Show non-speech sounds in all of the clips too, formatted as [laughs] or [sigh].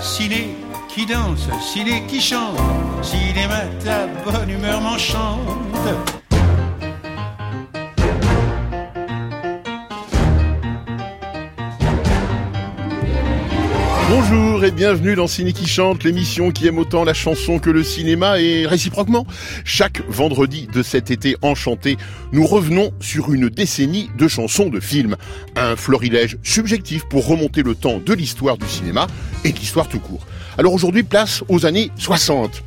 ciné qui danse, ciné qui chante, cinéma ta bonne humeur m'enchante. Bonjour et bienvenue dans Ciné qui chante, l'émission qui aime autant la chanson que le cinéma et réciproquement. Chaque vendredi de cet été enchanté, nous revenons sur une décennie de chansons de films. Un florilège subjectif pour remonter le temps de l'histoire du cinéma et de l'histoire tout court. Alors aujourd'hui, place aux années 60.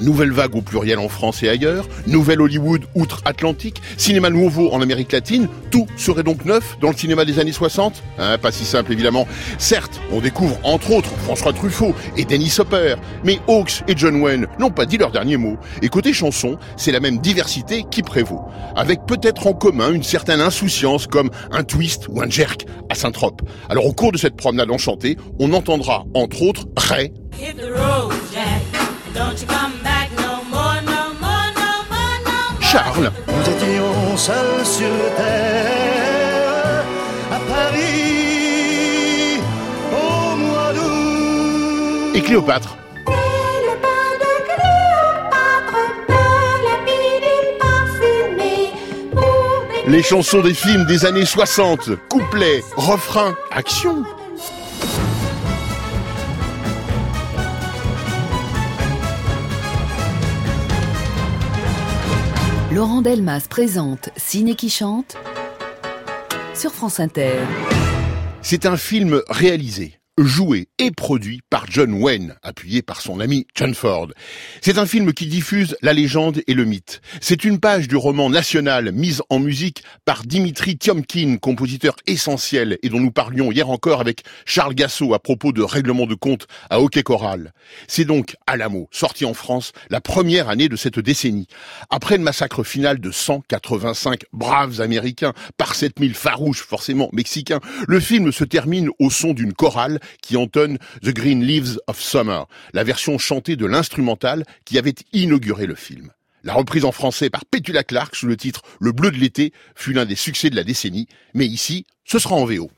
Nouvelle vague au pluriel en France et ailleurs, nouvelle Hollywood outre-Atlantique, cinéma nouveau en Amérique latine, tout serait donc neuf dans le cinéma des années 60 hein, Pas si simple évidemment. Certes, on découvre entre autres François Truffaut et Dennis Hopper, mais Hawks et John Wayne n'ont pas dit leur dernier mot. Et côté chanson, c'est la même diversité qui prévaut, avec peut-être en commun une certaine insouciance comme un twist ou un jerk à Saint-Trope. Alors au cours de cette promenade enchantée, on entendra entre autres Ray. Charles. Nous étions seuls sur terre, à Paris, au mois d'août. Et Cléopâtre. Les chansons des films des années 60, couplets, refrains, action. Laurent Delmas présente Ciné qui chante sur France Inter. C'est un film réalisé, joué et produit par John Wayne, appuyé par son ami John Ford. C'est un film qui diffuse la légende et le mythe. C'est une page du roman national mise en musique par Dimitri Tiomkin, compositeur essentiel et dont nous parlions hier encore avec Charles Gassot à propos de règlement de compte à Hockey Choral. C'est donc Alamo, sorti en France la première année de cette décennie. Après le massacre final de 185 braves américains par 7000 farouches forcément mexicains, le film se termine au son d'une chorale qui entonne The Green Leaves of Summer, la version chantée de l'instrumental qui avait inauguré le film. La reprise en français par Petula Clark sous le titre Le bleu de l'été fut l'un des succès de la décennie, mais ici, ce sera en VO.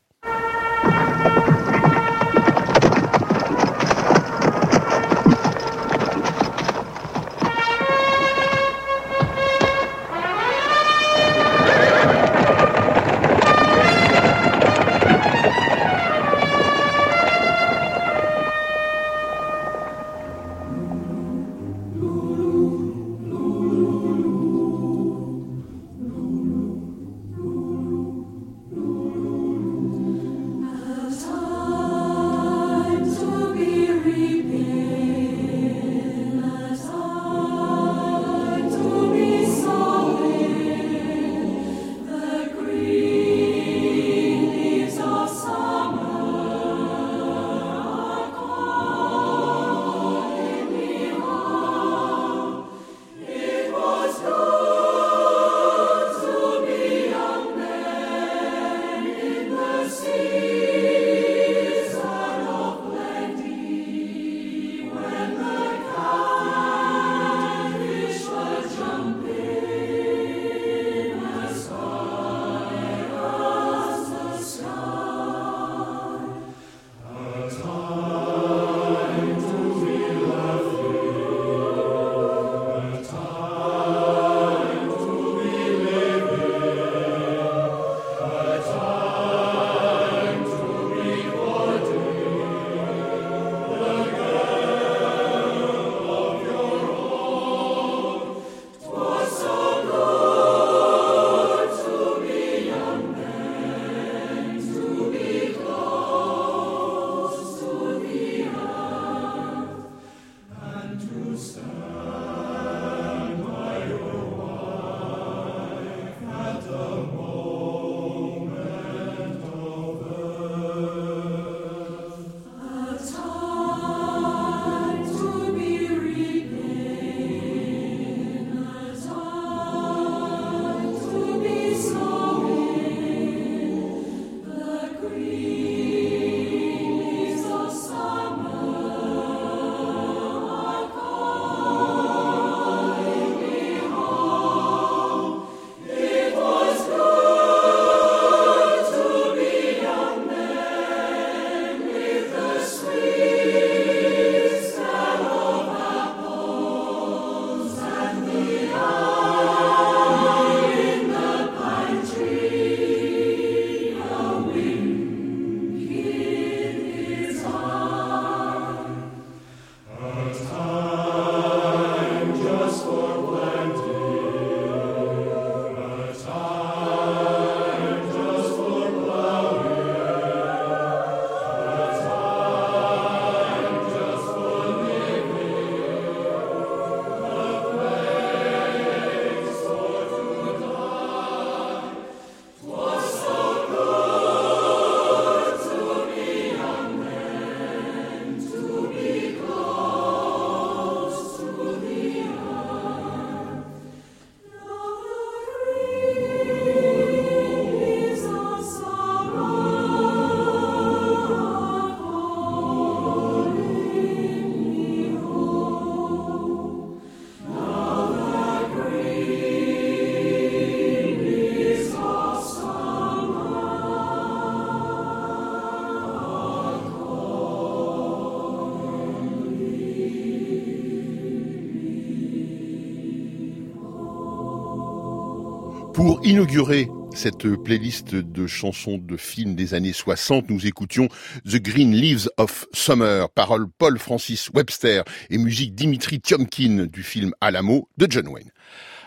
Inaugurer cette playlist de chansons de films des années 60, nous écoutions The Green Leaves of Summer, paroles Paul Francis Webster et musique Dimitri Tiomkin du film Alamo de John Wayne.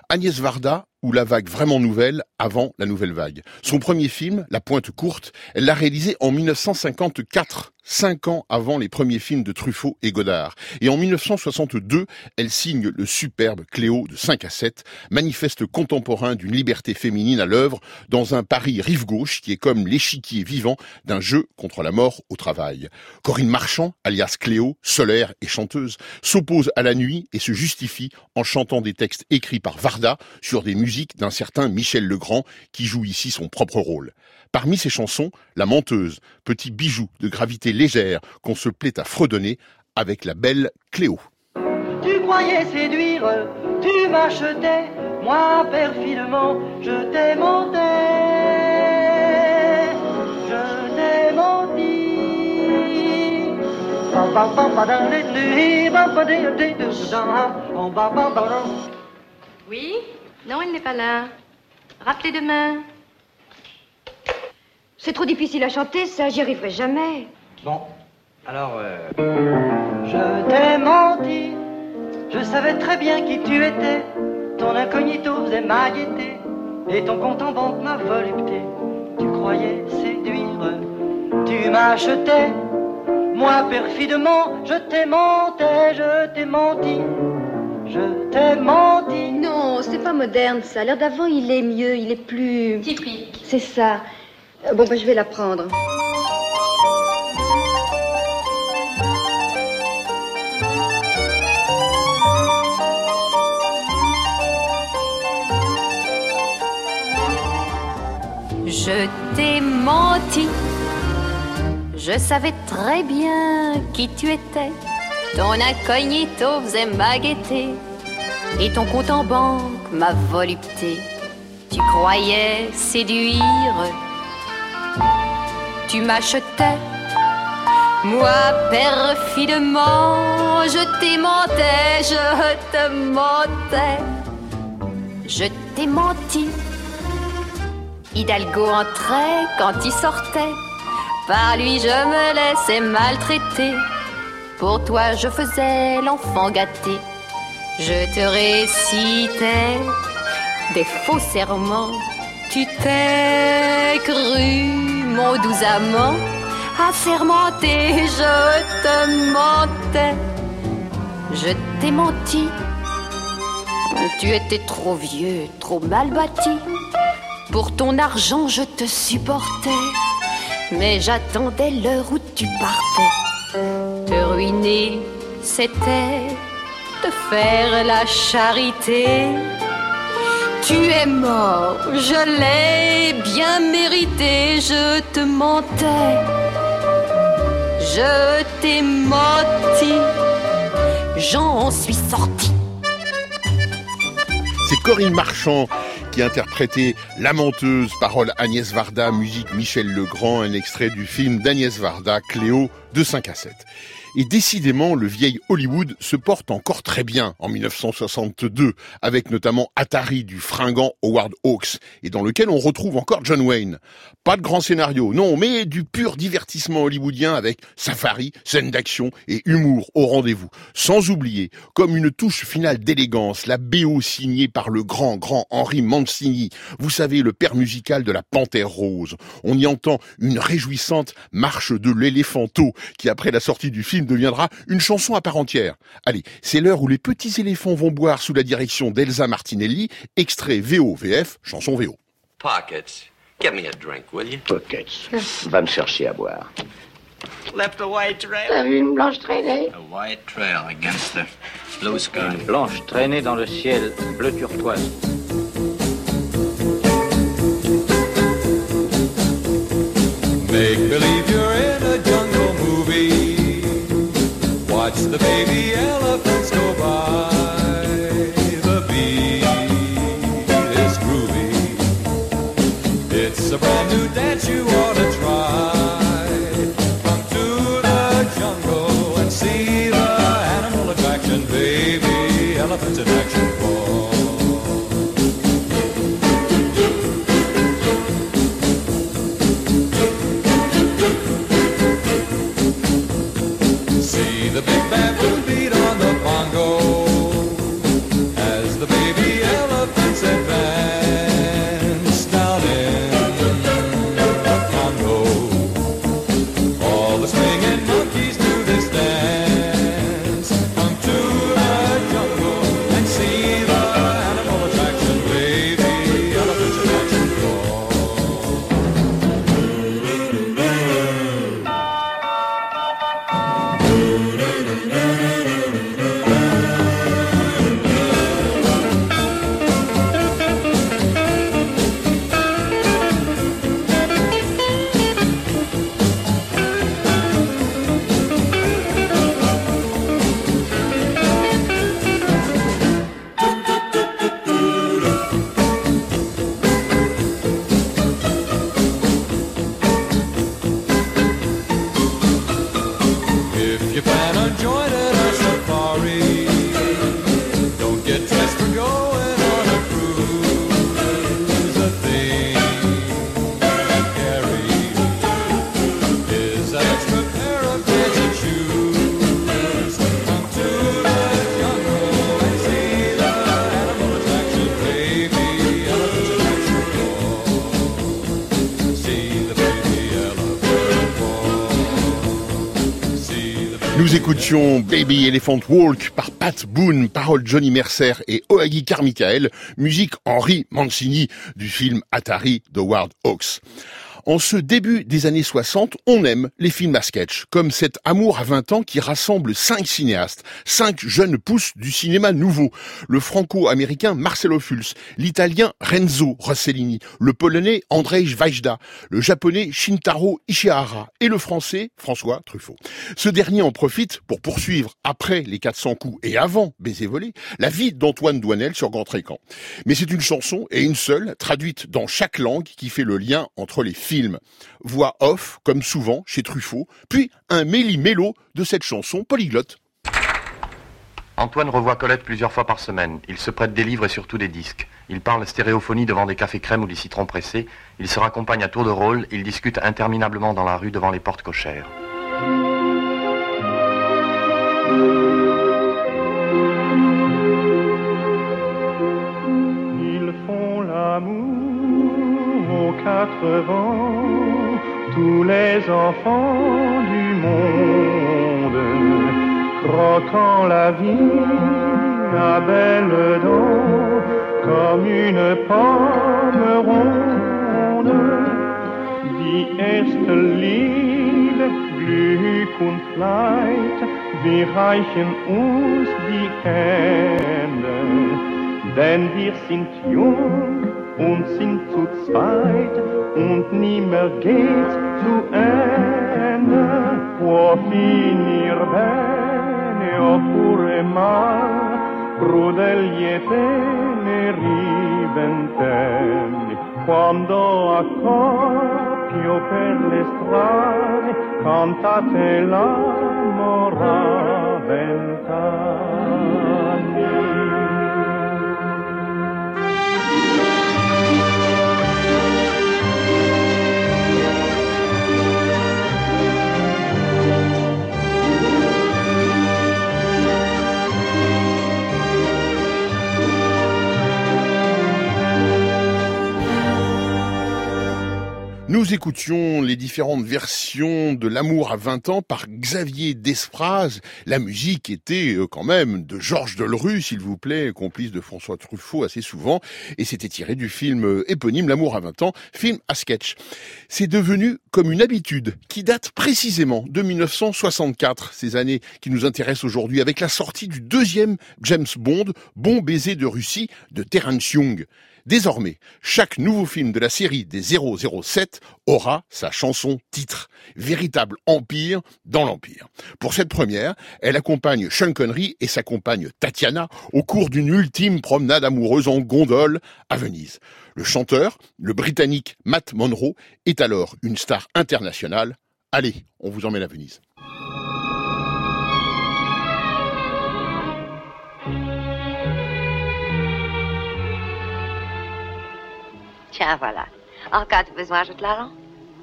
Agnès Varda ou la vague vraiment nouvelle avant la nouvelle vague. Son premier film, La Pointe Courte, elle l'a réalisé en 1954 cinq ans avant les premiers films de Truffaut et Godard. Et en 1962, elle signe le superbe Cléo de 5 à 7, manifeste contemporain d'une liberté féminine à l'œuvre dans un Paris rive gauche qui est comme l'échiquier vivant d'un jeu contre la mort au travail. Corinne Marchand, alias Cléo, solaire et chanteuse, s'oppose à la nuit et se justifie en chantant des textes écrits par Varda sur des musiques d'un certain Michel Legrand qui joue ici son propre rôle. Parmi ses chansons, La menteuse, petit bijou de gravité légère qu'on se plaît à fredonner avec la belle Cléo. Tu croyais séduire, tu m'achetais, moi perfidement, je t'ai menti. Je t'ai menti. Oui Non, il n'est pas là. Rappelez demain. C'est trop difficile à chanter, ça, j'y arriverai jamais. Bon, alors... Euh... Je t'ai menti, je savais très bien qui tu étais. Ton incognito faisait ma gaieté, et ton compte en banque ma volupté. Tu croyais séduire, tu m'achetais. Moi, perfidement, je t'ai menti, je t'ai menti. Je t'ai menti. Non, c'est pas moderne ça. L'air d'avant, il est mieux, il est plus. Typique. C'est ça. Euh, Bon, ben, je vais la prendre. Je t'ai menti. Je savais très bien qui tu étais. Ton incognito faisait ma gaieté. Et ton compte en banque ma volupté. Tu croyais séduire. Tu m'achetais. Moi, perfidement, je t'ai mentais, je te mentais. Je t'ai menti. Hidalgo entrait quand il sortait. Par lui, je me laissais maltraiter. Pour toi, je faisais l'enfant gâté. Je te récitais des faux serments. Tu t'es cru, mon doux amant, assermenté, je te mentais. Je t'ai menti. Tu étais trop vieux, trop mal bâti. Pour ton argent, je te supportais. Mais j'attendais l'heure où tu partais. Te ruiner, c'était te faire la charité. Tu es mort, je l'ai bien mérité, je te mentais. Je t'ai menti, j'en suis sorti. C'est Corinne Marchand qui interprétait La menteuse, parole Agnès Varda, musique Michel Legrand, un extrait du film d'Agnès Varda, Cléo, de 5 à 7. Et décidément, le vieil Hollywood se porte encore très bien en 1962, avec notamment Atari du fringant Howard Hawks, et dans lequel on retrouve encore John Wayne. Pas de grand scénario, non, mais du pur divertissement hollywoodien avec safari, scène d'action et humour au rendez-vous. Sans oublier, comme une touche finale d'élégance, la BO signée par le grand, grand Henry Mancini. Vous savez, le père musical de la Panthère Rose. On y entend une réjouissante marche de l'éléphanto, qui après la sortie du film deviendra une chanson à part entière. Allez, c'est l'heure où les petits éléphants vont boire sous la direction d'Elsa Martinelli, extrait VO-VF, chanson VO. Pockets. Get me a drink, will you? Pockets. Va me chercher à boire. Left a white trail. T'as vu une blanche traînée A white trail against the blue sky. Une blanche traînée dans le ciel bleu turquoise. Make believe you're in a jungle. Watch the baby elephants Baby Elephant Walk par Pat Boone, paroles Johnny Mercer et Oagi Carmichael, musique Henry Mancini du film Atari de Ward Hawks. En ce début des années 60, on aime les films à sketch, comme cet Amour à 20 ans qui rassemble cinq cinéastes, cinq jeunes pousses du cinéma nouveau. Le franco-américain Marcelo Fulz, l'italien Renzo Rossellini, le polonais Andrzej Wajda, le japonais Shintaro Ishihara et le français François Truffaut. Ce dernier en profite pour poursuivre, après les 400 coups et avant Baiser volé, la vie d'Antoine Douanel sur Grand Écran. Mais c'est une chanson, et une seule, traduite dans chaque langue, qui fait le lien entre les films. Voix off, comme souvent chez Truffaut, puis un méli-mélo de cette chanson polyglotte. Antoine revoit Colette plusieurs fois par semaine. Il se prête des livres et surtout des disques. Il parle stéréophonie devant des cafés crèmes ou des citrons pressés. Il se raccompagne à tour de rôle. Il discute interminablement dans la rue devant les portes cochères. Quatre vents, tous les enfants du monde, croquant la vie à belles dents, comme une pomme ronde. Die erste Liebe, Glück und Leid, wir reichen uns die Hände. Denn wir sind jung und sind zu zweit und nimmer geht zu Ende. Può finir bene oppure mal, crudeli e teneri ventenni, quando a coppio per le strade cantate la morale vent'anni. Nous écoutions les différentes versions de L'amour à 20 ans par Xavier Despraz. La musique était euh, quand même de Georges Delru, s'il vous plaît, complice de François Truffaut assez souvent, et c'était tiré du film euh, éponyme L'amour à 20 ans, film à sketch. C'est devenu comme une habitude qui date précisément de 1964, ces années qui nous intéressent aujourd'hui, avec la sortie du deuxième James Bond, Bon baiser de Russie, de Terence Young. Désormais, chaque nouveau film de la série des 007 aura sa chanson titre. Véritable empire dans l'empire. Pour cette première, elle accompagne Sean Connery et sa compagne Tatiana au cours d'une ultime promenade amoureuse en gondole à Venise. Le chanteur, le britannique Matt Monro, est alors une star internationale. Allez, on vous emmène à Venise. Tiens, voilà. En cas de besoin, je te la rends.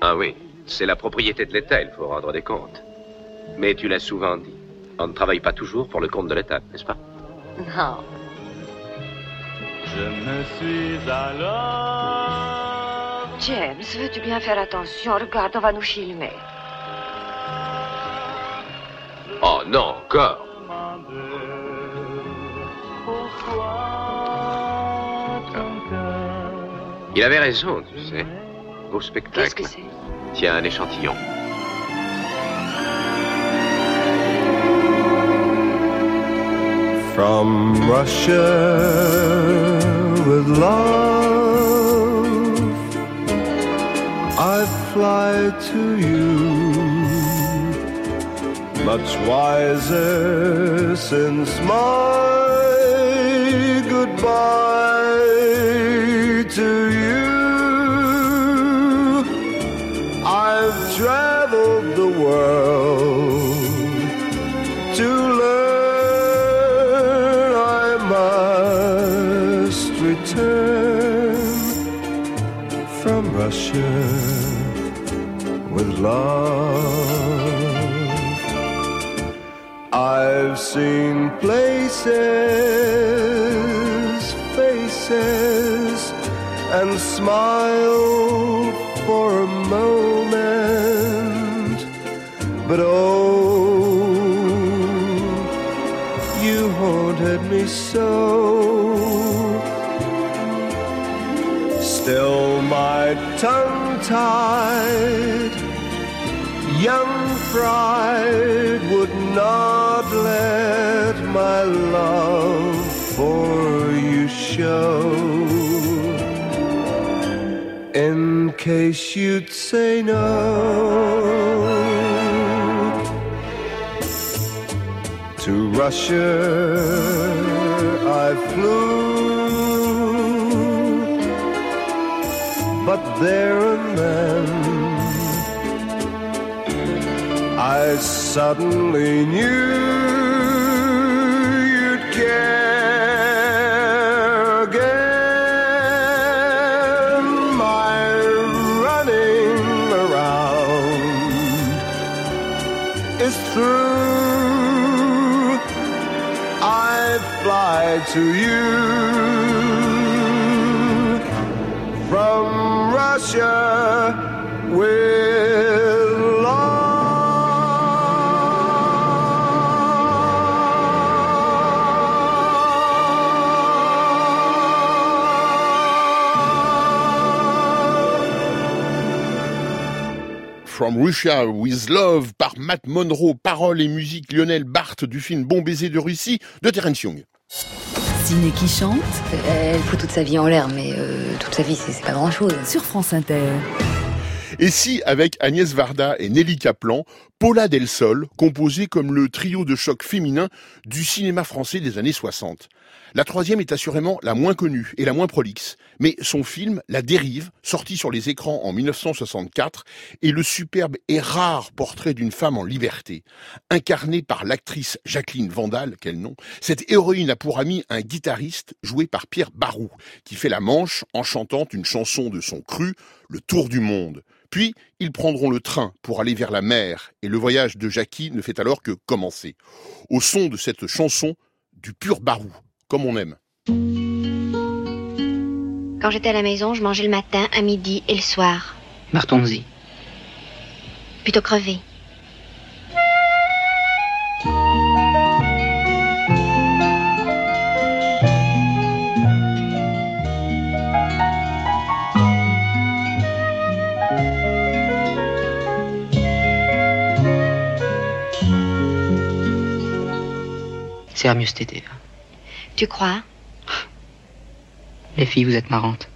Ah oui, c'est la propriété de l'État, il faut rendre des comptes. Mais tu l'as souvent dit. On ne travaille pas toujours pour le compte de l'État, n'est-ce pas? Non. Je me suis alors. James, veux-tu bien faire attention? Regarde, on va nous filmer. Oh non, encore Il avait raison, tu sais. Beau spectacle. Qu'est-ce que c'est? Tiens, un échantillon. From Russia with love, I fly to you, much wiser since my goodbye to you. Russia with love. I've seen places, faces, and smiled for a moment, but oh, you haunted me so. Tied, young pride would not let my love for you show. In case you'd say no. To Russia I flew, but there and I suddenly knew you'd care again. My running around is through. I fly to you From Russia with Love par Matt Monroe, paroles et musique Lionel Barthes du film Bon baiser de Russie de Terence Young. Ciné qui chante Elle fout toute sa vie en l'air, mais euh, toute sa vie, c'est pas grand-chose. sur France Inter. Et si, avec Agnès Varda et Nelly Kaplan, Paula Del Sol composait comme le trio de choc féminin du cinéma français des années 60. La troisième est assurément la moins connue et la moins prolixe, mais son film La Dérive, sorti sur les écrans en 1964, est le superbe et rare portrait d'une femme en liberté. Incarnée par l'actrice Jacqueline Vandal, quel nom, cette héroïne a pour ami un guitariste joué par Pierre Barou, qui fait la manche en chantant une chanson de son cru, Le Tour du Monde. Puis, ils prendront le train pour aller vers la mer, et le voyage de Jackie ne fait alors que commencer. Au son de cette chanson, du pur Barou, comme on aime. Quand j'étais à la maison, je mangeais le matin, à midi et le soir. Martonzi. Plutôt crevé. C'est à mieux cet été. Tu crois? Les filles, vous êtes marrantes.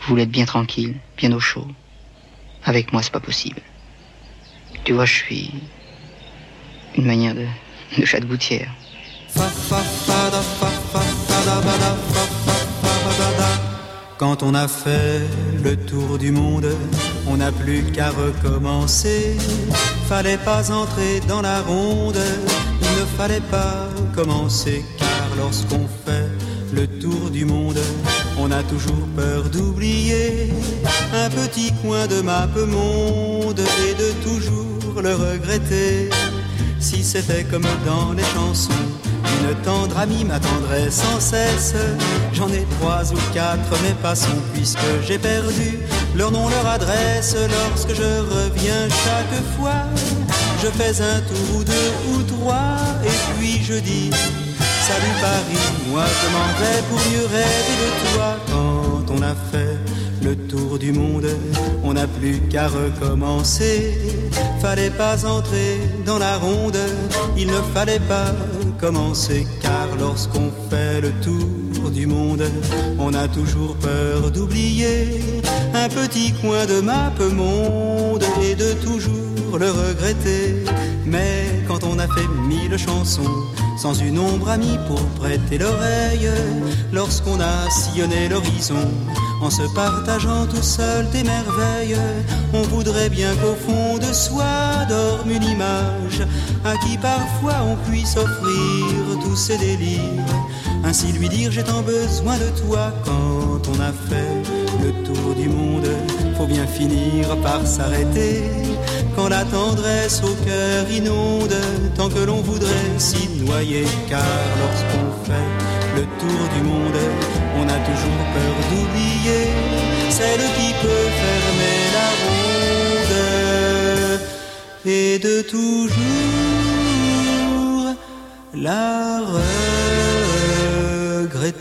Vous voulez être bien tranquille, bien au chaud. Avec moi, c'est pas possible. Tu vois, je suis une manière de, de chat de gouttière. Quand on a fait le tour du monde, on n'a plus qu'à recommencer. Fallait pas entrer dans la ronde, ne fallait pas commencer, car lorsqu'on fait le tour du monde, on a toujours peur d'oublier un petit coin de map monde et de toujours le regretter. si c'était comme dans les chansons. Une tendre amie m'attendrait sans cesse. J'en ai trois ou quatre, mais passons, puisque j'ai perdu leur nom, leur adresse. Lorsque je reviens chaque fois, je fais un tour ou deux je dis Salut Paris, moi je m'en vais pour mieux rêver de toi quand on a fait le tour du monde, on n'a plus qu'à recommencer. Fallait pas entrer dans la ronde, il ne fallait pas commencer, car lorsqu'on fait le tour du monde, on a toujours peur d'oublier un petit coin de map monde et de toujours le regretter. Mais quand on a fait mille chansons, sans une ombre amie pour prêter l'oreille, lorsqu'on a sillonné l'horizon, en se partageant tout seul des merveilles, on voudrait bien qu'au fond de soi dorme une image à qui parfois on puisse offrir tous ses délires. Ainsi lui dire j'ai tant besoin de toi quand on a fait le tour du monde, faut bien finir par s'arrêter. Quand la tendresse au cœur inonde, tant que l'on voudrait s'y noyer, car lorsqu'on fait le tour du monde, on a toujours peur d'oublier celle qui peut fermer la ronde et de toujours la Le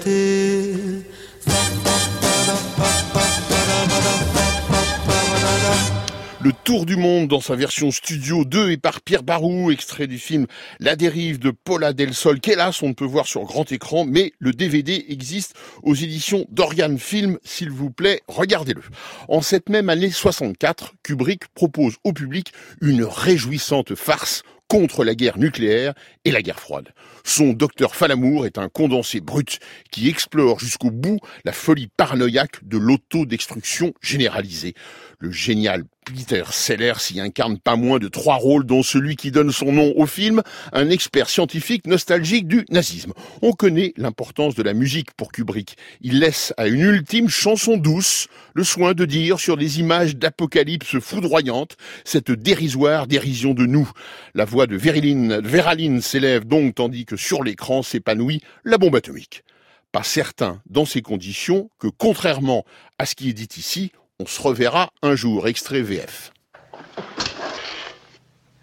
Tour du Monde dans sa version studio 2 et par Pierre Barou, extrait du film La dérive de Paula Del Sol, qu'hélas on ne peut voir sur grand écran, mais le DVD existe aux éditions d'Oriane Film, s'il vous plaît, regardez-le. En cette même année 64, Kubrick propose au public une réjouissante farce contre la guerre nucléaire et la guerre froide. Son docteur Falamour est un condensé brut qui explore jusqu'au bout la folie paranoïaque de l'autodestruction généralisée. Le génial Peter Sellers s'y incarne pas moins de trois rôles, dont celui qui donne son nom au film, un expert scientifique nostalgique du nazisme. On connaît l'importance de la musique pour Kubrick. Il laisse à une ultime chanson douce le soin de dire sur des images d'apocalypse foudroyantes cette dérisoire dérision de nous. La voix de Véraline, Véraline s'élève donc tandis que sur l'écran s'épanouit la bombe atomique. Pas certain, dans ces conditions, que contrairement à ce qui est dit ici, on se reverra un jour. Extrait VF.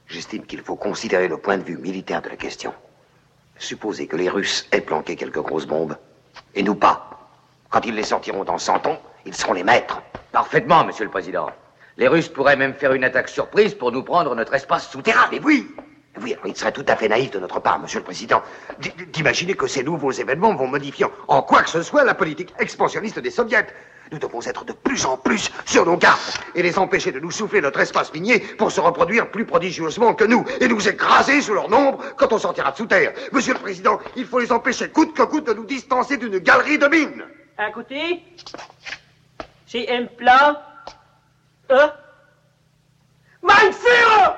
J'estime qu'il faut considérer le point de vue militaire de la question. Supposer que les Russes aient planqué quelques grosses bombes, et nous pas. Quand ils les sortiront dans 100 ans, ils seront les maîtres. Parfaitement, Monsieur le Président. Les Russes pourraient même faire une attaque surprise pour nous prendre notre espace souterrain. Mais oui Oui, alors il serait tout à fait naïf de notre part, Monsieur le Président, d'imaginer que ces nouveaux événements vont modifier en quoi que ce soit la politique expansionniste des soviets. Nous devons être de plus en plus sur nos gardes et les empêcher de nous souffler notre espace minier pour se reproduire plus prodigieusement que nous et nous écraser sous leur nombre quand on sortira de sous terre. Monsieur le Président, il faut les empêcher coûte que coûte de nous distancer d'une galerie de mines. À côté, c'est un plan. Hein? Mein Führer!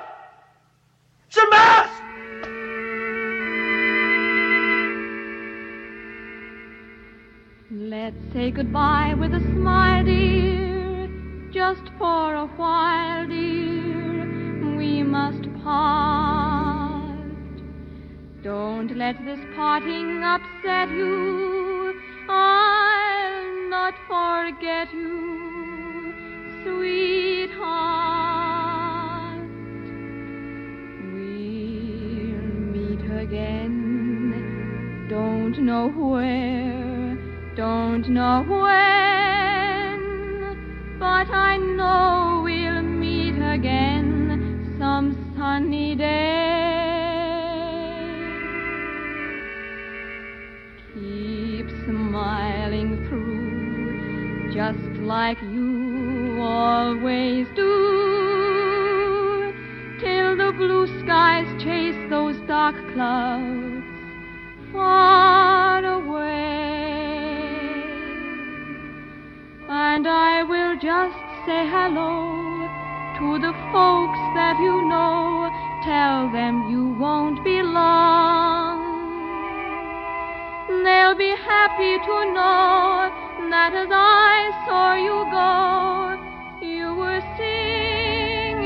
Je marche! Let's say goodbye with a smile, dear, just for a while, dear. We must part. Don't let this parting upset you. I'll not forget you, sweetheart. We'll meet again. Don't know where, don't know when, but I know we'll meet again some sunny day. Keep smiling through, just like you always do, till the blue skies chase those dark clouds say hello to the folks that you know. Tell them you won't be long. They'll be happy to know that as I saw you go, you were singing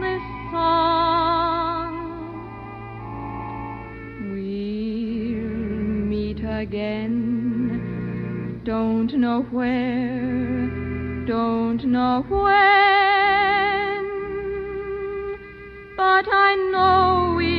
this song. We'll meet again, don't know where don't know when, but I know we'll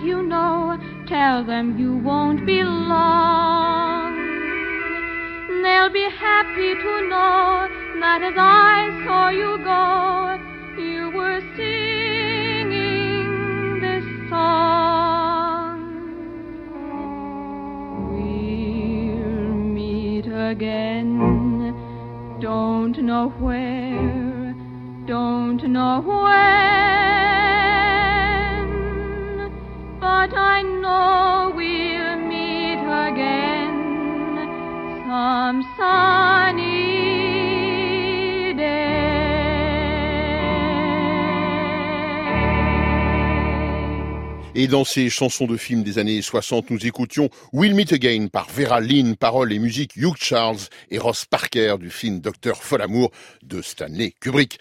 that you know. Tell them you won't be long. They'll be happy to know that as I saw you go, you were singing this song. We'll meet again. Don't know where, don't know when, but I know we'll meet again some sunny Et dans ces chansons de films des années 60, nous écoutions We'll Meet Again par Vera Lynn, paroles et musique Hugh Charles et Ross Parker du film Docteur Folamour de Stanley Kubrick.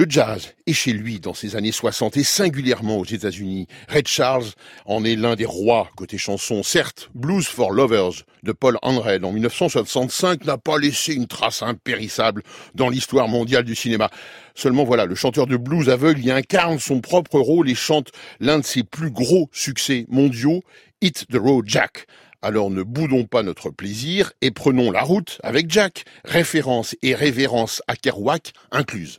Le jazz est chez lui dans ces années 60 et singulièrement aux États-Unis. Red Charles en est l'un des rois côté chanson. Certes, Blues for Lovers de Paul Anred en 1965 n'a pas laissé une trace impérissable dans l'histoire mondiale du cinéma. Seulement voilà, le chanteur de blues aveugle y incarne son propre rôle et chante l'un de ses plus gros succès mondiaux, Hit the Road Jack. Alors ne boudons pas notre plaisir et prenons la route avec Jack, référence et révérence à Kerouac incluses.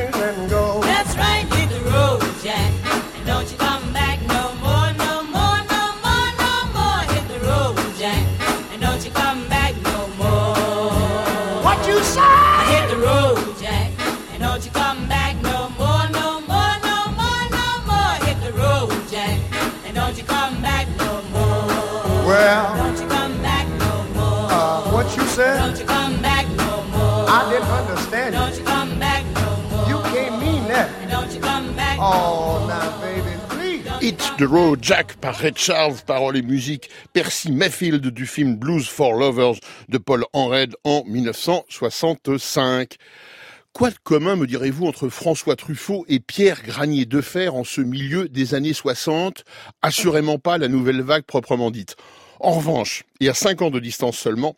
Hit the Road Jack par Red Charles, paroles et musique Percy Mayfield du film Blues for Lovers de Paul Enred en 1965. Quoi de commun, me direz-vous, entre François Truffaut et Pierre Granier de Fer en ce milieu des années 60 Assurément pas la nouvelle vague proprement dite. En revanche, et à 5 ans de distance seulement,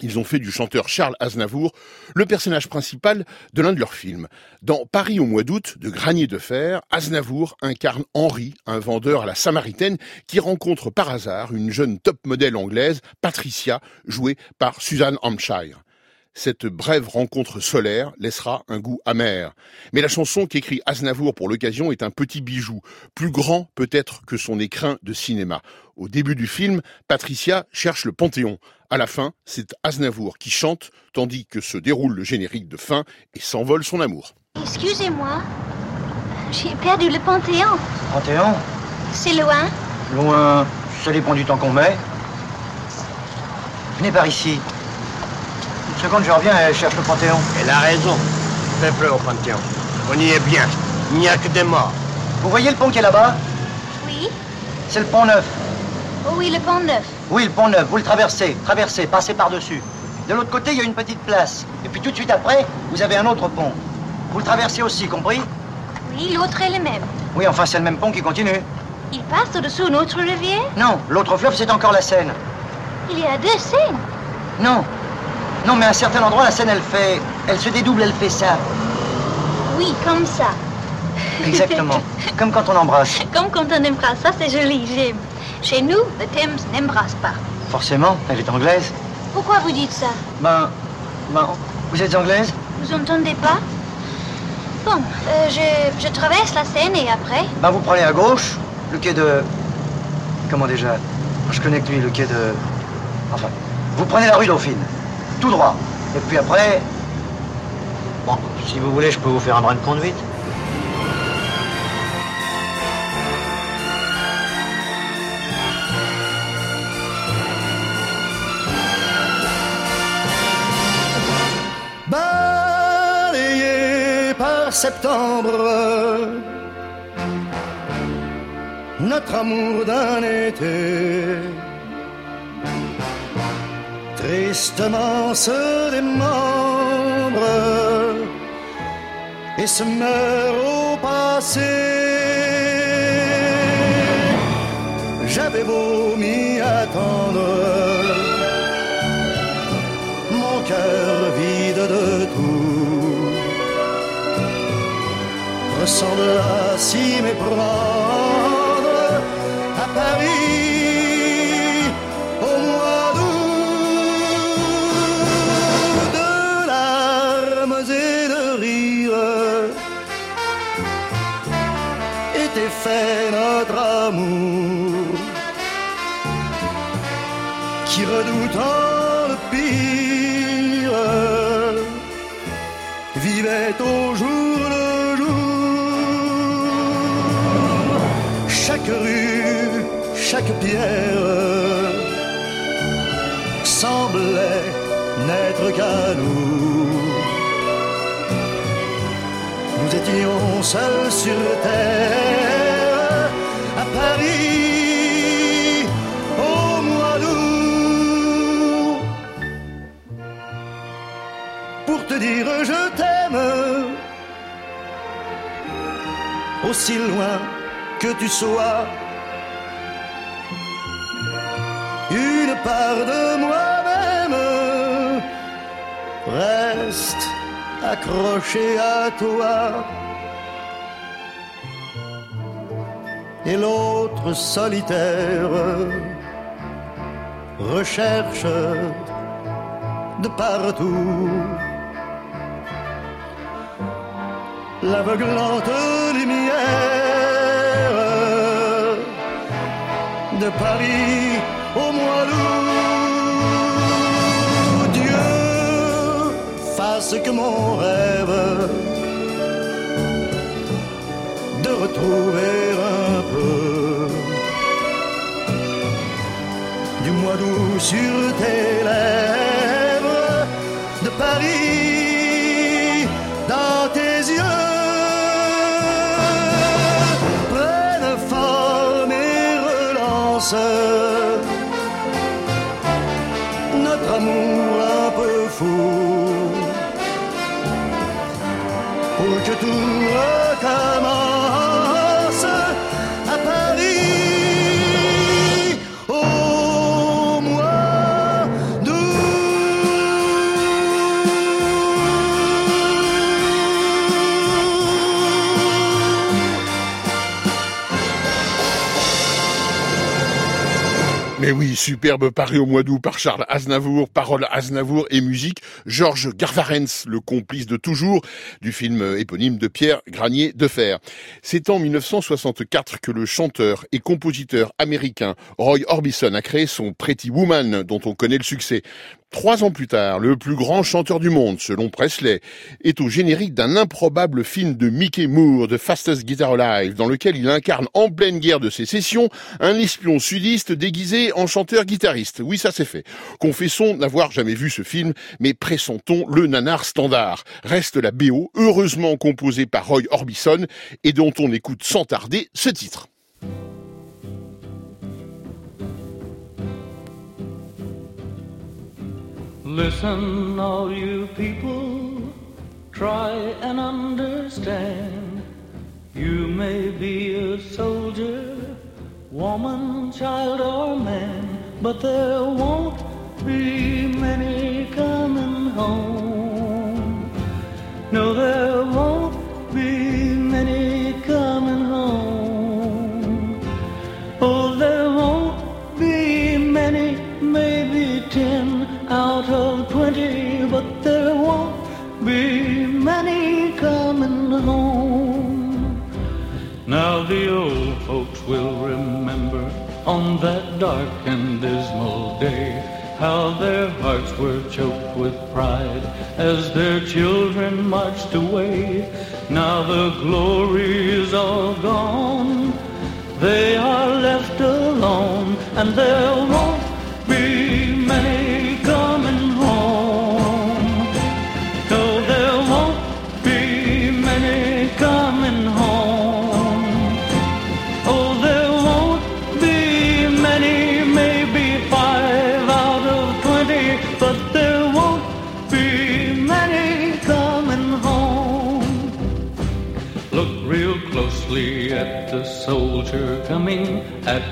ils ont fait du chanteur Charles Aznavour le personnage principal de l'un de leurs films. Dans Paris au mois d'août de Granier de Fer, Aznavour incarne Henri, un vendeur à la Samaritaine qui rencontre par hasard une jeune top modèle anglaise, Patricia, jouée par Suzanne Hampshire. Cette brève rencontre solaire laissera un goût amer. Mais la chanson qu'écrit Aznavour pour l'occasion est un petit bijou, plus grand peut-être que son écrin de cinéma. Au début du film, Patricia cherche le Panthéon. À la fin, c'est Aznavour qui chante, tandis que se déroule le générique de fin et s'envole son amour. Excusez-moi, j'ai perdu le Panthéon. Panthéon? C'est loin Loin, ça dépend du temps qu'on met. Venez par ici. Seconde, je reviens et je cherche le Panthéon. Elle a raison. Fais-le au Panthéon. On y est bien. Il n'y a que des morts. Vous voyez le pont qui est là-bas? Oui C'est le pont neuf. Oh oui, le pont neuf. Oui, le pont neuf. Vous le traversez, traversez, passez par-dessus. De l'autre côté, il y a une petite place. Et puis tout de suite après, vous avez un autre pont. Vous le traversez aussi, compris? Oui, l'autre est le même. Oui, enfin, c'est le même pont qui continue. Il passe au-dessous une autre rivière Non, l'autre fleuve, c'est encore la Seine. Il y a deux scènes. Non. Non, mais à un certain endroit, la Seine, elle fait... Elle se dédouble, elle fait ça. Oui, comme ça. Exactement. [laughs] Comme quand on embrasse. Comme quand on embrasse, ça c'est joli, j'aime. Chez nous, le Thames n'embrasse pas. Forcément, elle est anglaise. Pourquoi vous dites ça? Ben... Ben... Vous êtes anglaise? Vous entendez pas? Bon, euh, je, je traverse la Seine et après? Ben, vous prenez à gauche, le quai de... Comment déjà? Je connais que lui, le quai de... Enfin, vous prenez la rue Dauphine. Tout droit. Et puis après... Bon, si vous voulez, je peux vous faire un brin de conduite. balayé par septembre, notre amour d'un été tristement se démembre et se meurt au passé. J'avais beau m'y attendre, mon cœur vide de tout ressemble à s'y méprendre notre amour qui redoutant le pire vivait au jour le jour. Chaque rue chaque pierre semblait n'être qu'à nous nous étions seuls sur terre pour te dire je t'aime. Aussi loin que tu sois une part de moi-même reste accrochée à toi. Et l'autre solitaire recherche de partout l'aveuglante lumière de Paris au mois d'août. Dieu fasse que mon rêve de retrouver un peu du mois d'août sur tes lèvres de Paris pour Mais oui, superbe paru au mois d'août par Charles Aznavour, paroles Aznavour et musique Georges Garvarens, le complice de toujours du film éponyme de Pierre Granier de Fer. C'est en 1964 que le chanteur et compositeur américain Roy Orbison a créé son Pretty Woman dont on connaît le succès. Trois ans plus tard, le plus grand chanteur du monde, selon Presley, est au générique d'un improbable film de Mickey Moore, The Fastest Guitar Alive, dans lequel il incarne en pleine guerre de sécession un espion sudiste déguisé en chanteur-guitariste. Oui, ça c'est fait. Confessons n'avoir jamais vu ce film, mais pressentons le nanar standard. Reste la BO, heureusement composée par Roy Orbison, et dont on écoute sans tarder ce titre. Listen, all you people, try and understand. You may be a soldier, woman, child, or man, but there won't be many coming home. No, there won't be many coming home. Oh, there won't be many, maybe ten out of twenty, but there won't be many coming home. Now the old folks will remember on that dark and dismal day how their hearts were choked with pride as their children marched away. Now the glory is all gone. They are left alone and there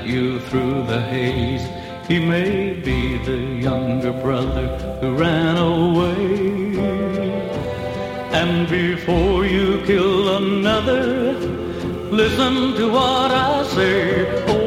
you through the haze. He may be the younger brother who ran away. And before you kill another, listen to what I say.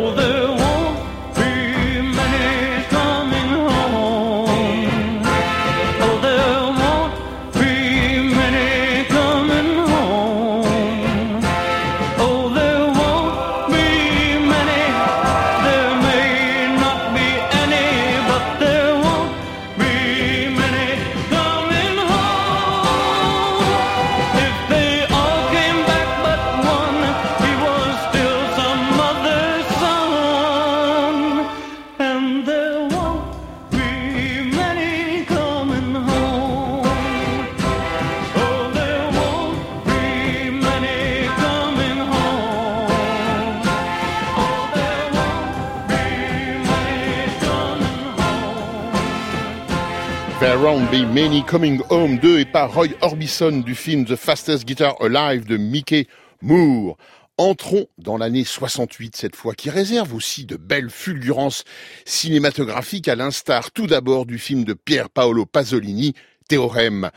Won't be many coming home 2 et par Roy Orbison du film The Fastest Guitar Alive de Mickey Moore. Entrons dans l'année 68 cette fois, qui réserve aussi de belles fulgurances cinématographiques à l'instar tout d'abord du film de Pier Paolo Pasolini, Théorème.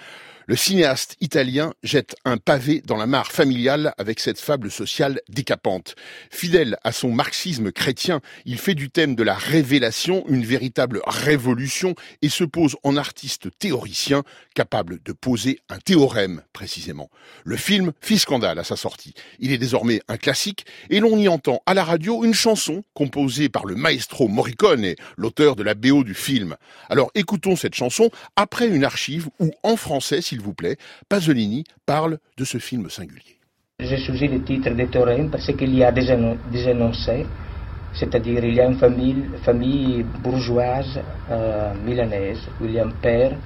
Le cinéaste italien jette un pavé dans la mare familiale avec cette fable sociale décapante. Fidèle à son marxisme chrétien, il fait du thème de la révélation une véritable révolution et se pose en artiste théoricien capable de poser un théorème précisément. Le film fit scandale à sa sortie. Il est désormais un classique et l'on y entend à la radio une chanson composée par le maestro Morricone, l'auteur de la BO du film. Alors écoutons cette chanson après une archive où en français, vous plaît, Pasolini parle de ce film singulier. J'ai choisi le titre de théorème parce qu'il y a des, éno- des énoncés, c'est-à-dire il y a une famille, famille bourgeoise euh, milanaise où il y a un père,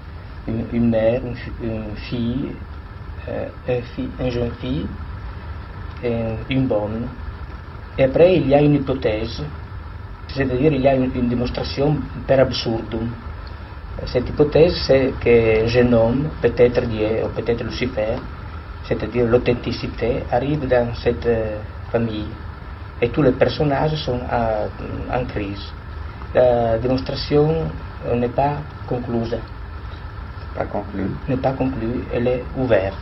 une, une mère, une, fi- une fille, euh, un, fi- un jeune fille une bonne. Et après il y a une hypothèse, c'est-à-dire il y a une, une démonstration per absurdum. Cette hypothèse, c'est jeune homme, peut-être Dieu ou peut-être Lucifer, c'est-à-dire l'authenticité, arrive dans cette euh, famille et tous les personnages sont à- en crise. La démonstration n'est pas concluse. Pas conclue. N'est pas conclue, elle est ouverte.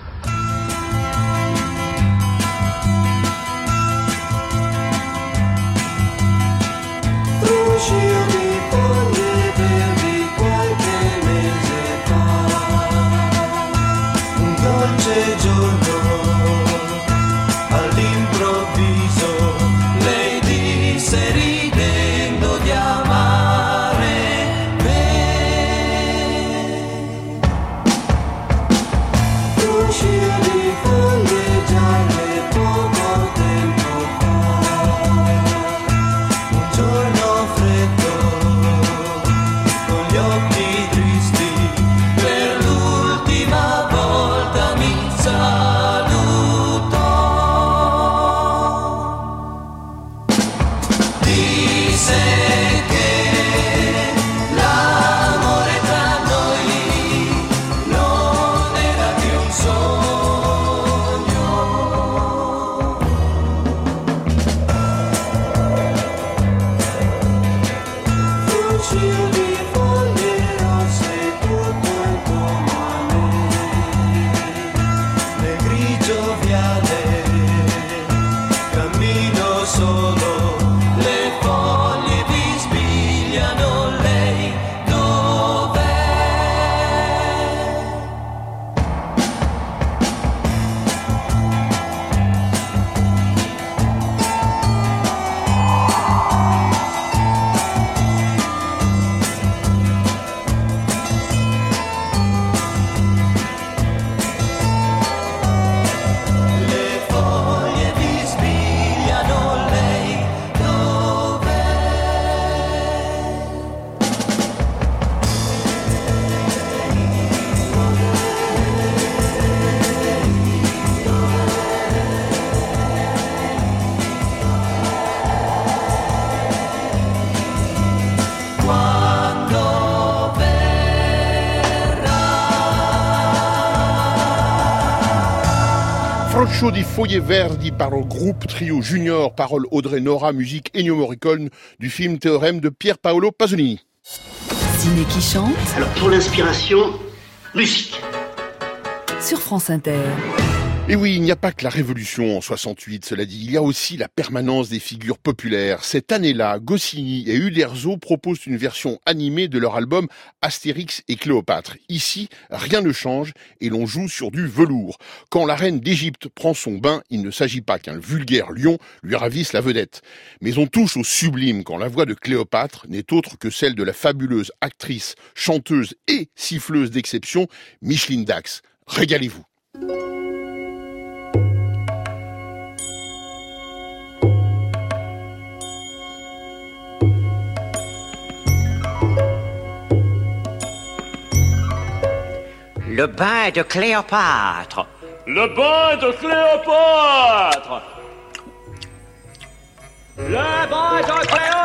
Lascio di Foglie Verdi par le groupe Trio Junior, parole Audrey Nora, musique Ennio Morricone du film Théorème de Pier Paolo Pasolini. Ciné qui chante Alors pour l'inspiration, musique. sur France Inter. Et oui, il n'y a pas que la révolution en 68, cela dit, il y a aussi la permanence des figures populaires. Cette année-là, Goscinny et Uderzo proposent une version animée de leur album Astérix et Cléopâtre. Ici, rien ne change et l'on joue sur du velours. Quand la reine d'Égypte prend son bain, il ne s'agit pas qu'un vulgaire lion lui ravisse la vedette. Mais on touche au sublime quand la voix de Cléopâtre n'est autre que celle de la fabuleuse actrice, chanteuse et siffleuse d'exception, Micheline Dax. Régalez-vous. Le bain de Cléopâtre. Le bain de Cléopâtre Le bain de Cléopâtre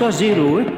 sozinho,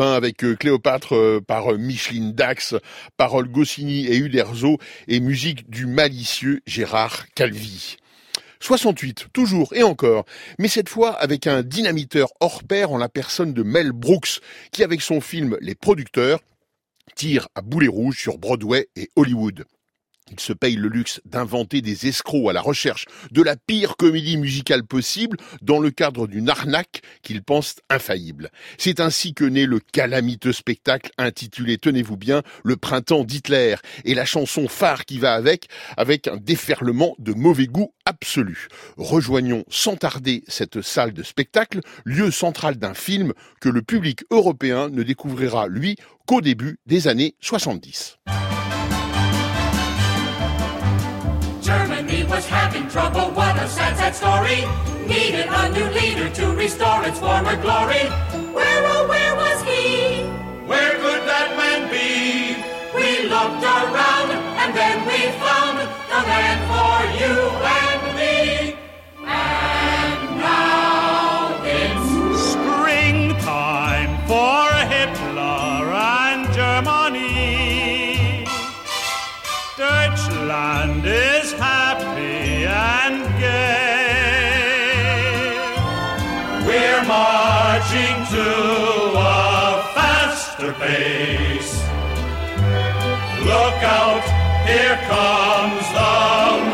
avec euh, Cléopâtre euh, par euh, Micheline Dax, paroles Goscinny et Uderzo et musique du malicieux Gérard Calvi. 68, toujours et encore, mais cette fois avec un dynamiteur hors pair en la personne de Mel Brooks, qui avec son film Les Producteurs tire à boulet rouge sur Broadway et Hollywood. Il se paye le luxe d'inventer des escrocs à la recherche de la pire comédie musicale possible dans le cadre d'une arnaque qu'il pense infaillible. C'est ainsi que naît le calamiteux spectacle intitulé, tenez-vous bien, Le printemps d'Hitler et la chanson phare qui va avec, avec un déferlement de mauvais goût absolu. Rejoignons sans tarder cette salle de spectacle, lieu central d'un film que le public européen ne découvrira, lui, qu'au début des années 70. Was having trouble, what a sad, sad story. Needed a new leader to restore its former glory. Where, oh, Look out, here comes the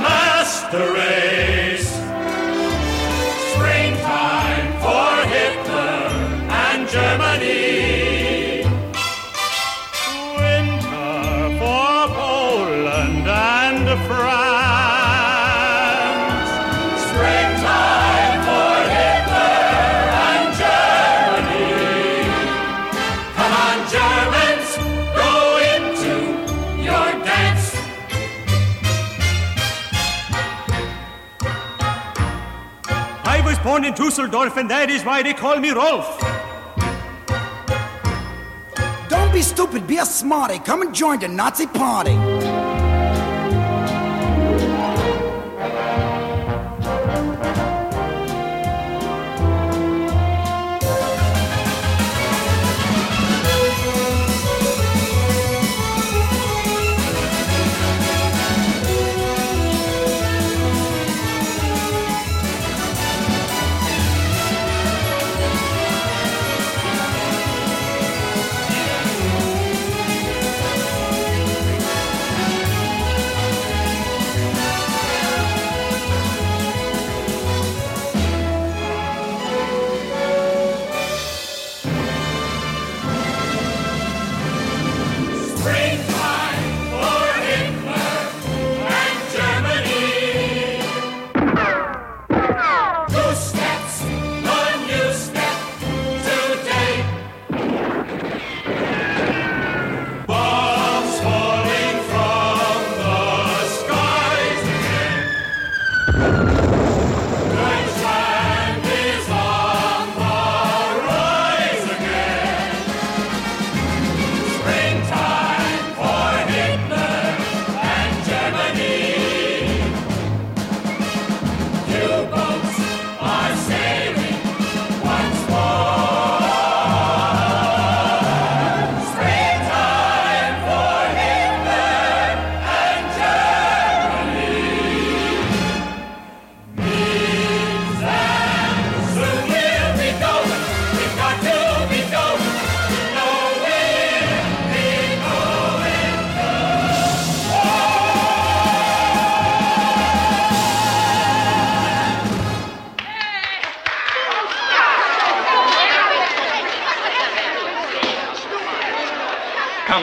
born in Dusseldorf, and that is why they call me Rolf. Don't be stupid, be a smarty. Come and join the Nazi party.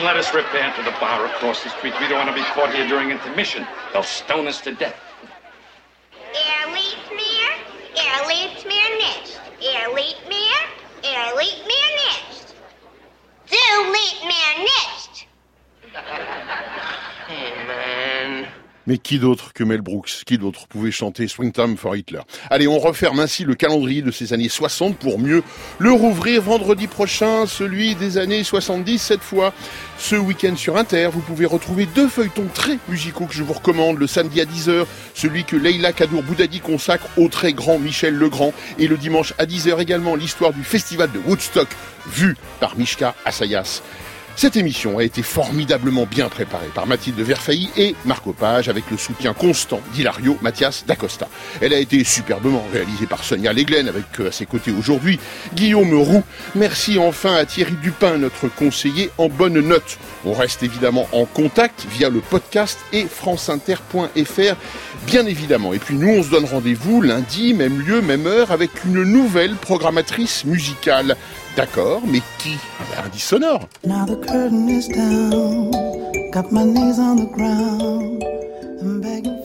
Let us repair to the bar across the street. We don't want to be caught here during intermission. They'll stone us to death. Mais qui d'autre que Mel Brooks, qui d'autre pouvait chanter Springtime for Hitler? Allez, on referme ainsi le calendrier de ces années 60 pour mieux le rouvrir vendredi prochain, celui des années 70 cette fois. Ce week-end sur Inter, vous pouvez retrouver deux feuilletons très musicaux que je vous recommande. Le samedi à 10h, celui que Leila Kadour Boudadi consacre au très grand Michel Legrand. Et le dimanche à 10h également, l'histoire du festival de Woodstock, vu par Mishka Assayas. Cette émission a été formidablement bien préparée par Mathilde Verfailly et Marco Page avec le soutien constant d'Hilario Mathias d'Acosta. Elle a été superbement réalisée par Sonia Leglen avec euh, à ses côtés aujourd'hui Guillaume Roux. Merci enfin à Thierry Dupin, notre conseiller en bonne note. On reste évidemment en contact via le podcast et franceinter.fr bien évidemment. Et puis nous on se donne rendez-vous lundi, même lieu, même heure avec une nouvelle programmatrice musicale. D'accord, mais qui Un indice sonore. Now the curtain is down, got my knees on the ground, I'm begging.